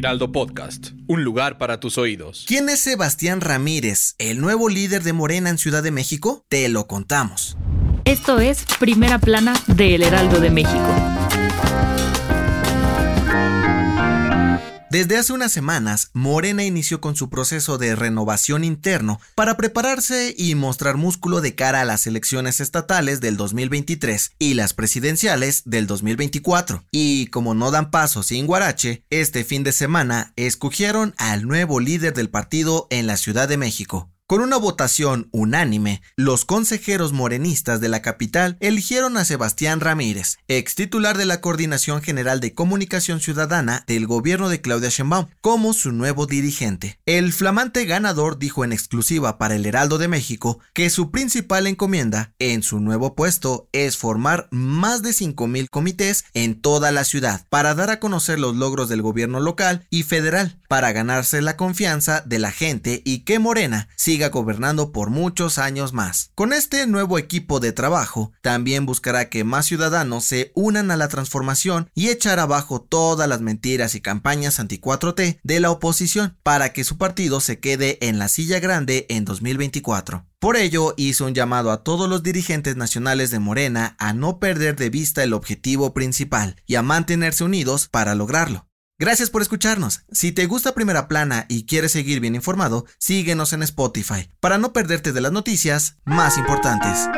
Heraldo Podcast, un lugar para tus oídos. ¿Quién es Sebastián Ramírez, el nuevo líder de Morena en Ciudad de México? Te lo contamos. Esto es Primera Plana de El Heraldo de México. Desde hace unas semanas, Morena inició con su proceso de renovación interno para prepararse y mostrar músculo de cara a las elecciones estatales del 2023 y las presidenciales del 2024. Y como no dan paso sin guarache, este fin de semana escogieron al nuevo líder del partido en la Ciudad de México. Con una votación unánime, los consejeros morenistas de la capital eligieron a Sebastián Ramírez, ex titular de la Coordinación General de Comunicación Ciudadana del gobierno de Claudia Sheinbaum, como su nuevo dirigente. El flamante ganador dijo en exclusiva para el Heraldo de México que su principal encomienda en su nuevo puesto es formar más de 5.000 comités en toda la ciudad para dar a conocer los logros del gobierno local y federal, para ganarse la confianza de la gente y que Morena siga gobernando por muchos años más. Con este nuevo equipo de trabajo, también buscará que más ciudadanos se unan a la transformación y echar abajo todas las mentiras y campañas anti-4T de la oposición para que su partido se quede en la silla grande en 2024. Por ello, hizo un llamado a todos los dirigentes nacionales de Morena a no perder de vista el objetivo principal y a mantenerse unidos para lograrlo. Gracias por escucharnos. Si te gusta Primera Plana y quieres seguir bien informado, síguenos en Spotify para no perderte de las noticias más importantes.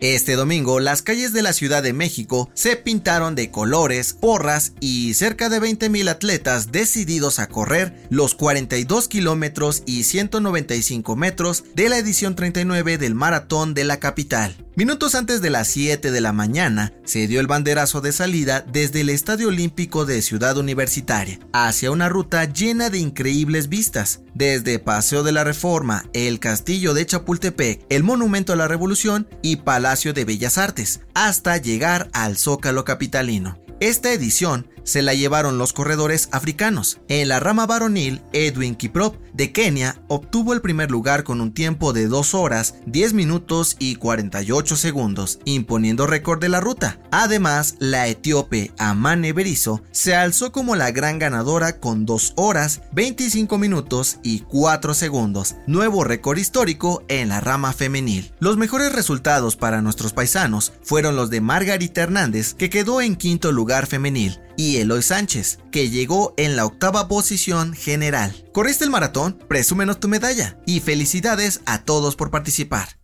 Este domingo, las calles de la Ciudad de México se pintaron de colores, porras y cerca de 20.000 atletas decididos a correr los 42 kilómetros y 195 metros de la edición 39 del Maratón de la capital. Minutos antes de las 7 de la mañana, se dio el banderazo de salida desde el Estadio Olímpico de Ciudad Universitaria, hacia una ruta llena de increíbles vistas, desde Paseo de la Reforma, el Castillo de Chapultepec, el Monumento a la Revolución y Palacio de Bellas Artes, hasta llegar al Zócalo Capitalino. Esta edición se la llevaron los corredores africanos. En la rama varonil, Edwin Kiprop de Kenia obtuvo el primer lugar con un tiempo de 2 horas, 10 minutos y 48 segundos, imponiendo récord de la ruta. Además, la etíope Amane Berizo se alzó como la gran ganadora con 2 horas, 25 minutos y 4 segundos, nuevo récord histórico en la rama femenil. Los mejores resultados para nuestros paisanos fueron los de Margarita Hernández, que quedó en quinto lugar femenil, y Eloy Sánchez, que llegó en la octava posición general. ¿Corriste el maratón? Presúmenos tu medalla y felicidades a todos por participar.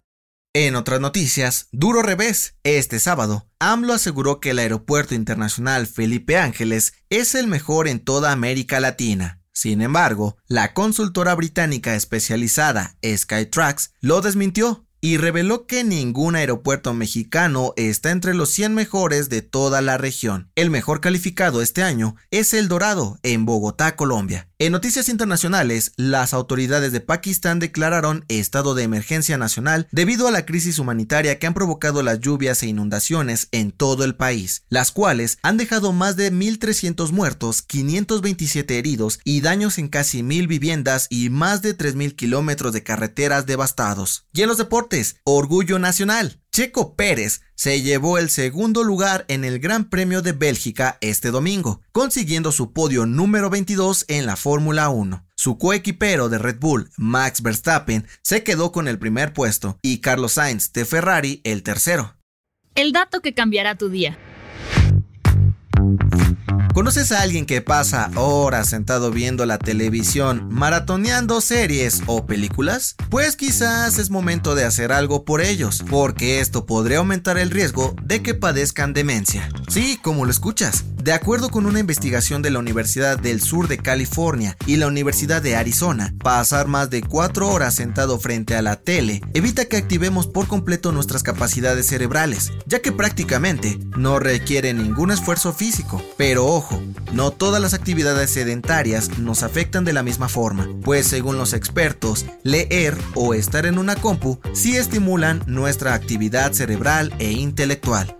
En otras noticias, duro revés. Este sábado, AMLO aseguró que el Aeropuerto Internacional Felipe Ángeles es el mejor en toda América Latina. Sin embargo, la consultora británica especializada Skytrax lo desmintió y reveló que ningún aeropuerto mexicano está entre los 100 mejores de toda la región. El mejor calificado este año es El Dorado, en Bogotá, Colombia. En noticias internacionales, las autoridades de Pakistán declararon estado de emergencia nacional debido a la crisis humanitaria que han provocado las lluvias e inundaciones en todo el país, las cuales han dejado más de 1.300 muertos, 527 heridos y daños en casi 1.000 viviendas y más de 3.000 kilómetros de carreteras devastados. Y en los deportes, orgullo nacional. Checo Pérez se llevó el segundo lugar en el Gran Premio de Bélgica este domingo, consiguiendo su podio número 22 en la Fórmula 1. Su coequipero de Red Bull, Max Verstappen, se quedó con el primer puesto y Carlos Sainz de Ferrari el tercero. El dato que cambiará tu día. ¿Conoces a alguien que pasa horas sentado viendo la televisión, maratoneando series o películas? Pues quizás es momento de hacer algo por ellos, porque esto podría aumentar el riesgo de que padezcan demencia. Sí, como lo escuchas, De acuerdo con una investigación de la Universidad del Sur de California y la Universidad de Arizona, pasar más de 4 horas sentado frente a la tele evita que activemos por completo nuestras capacidades cerebrales, ya que prácticamente no requiere ningún esfuerzo físico. Pero ojo, no todas las actividades sedentarias nos afectan de la misma forma, pues según los expertos, leer o estar en una compu sí estimulan nuestra actividad cerebral e intelectual.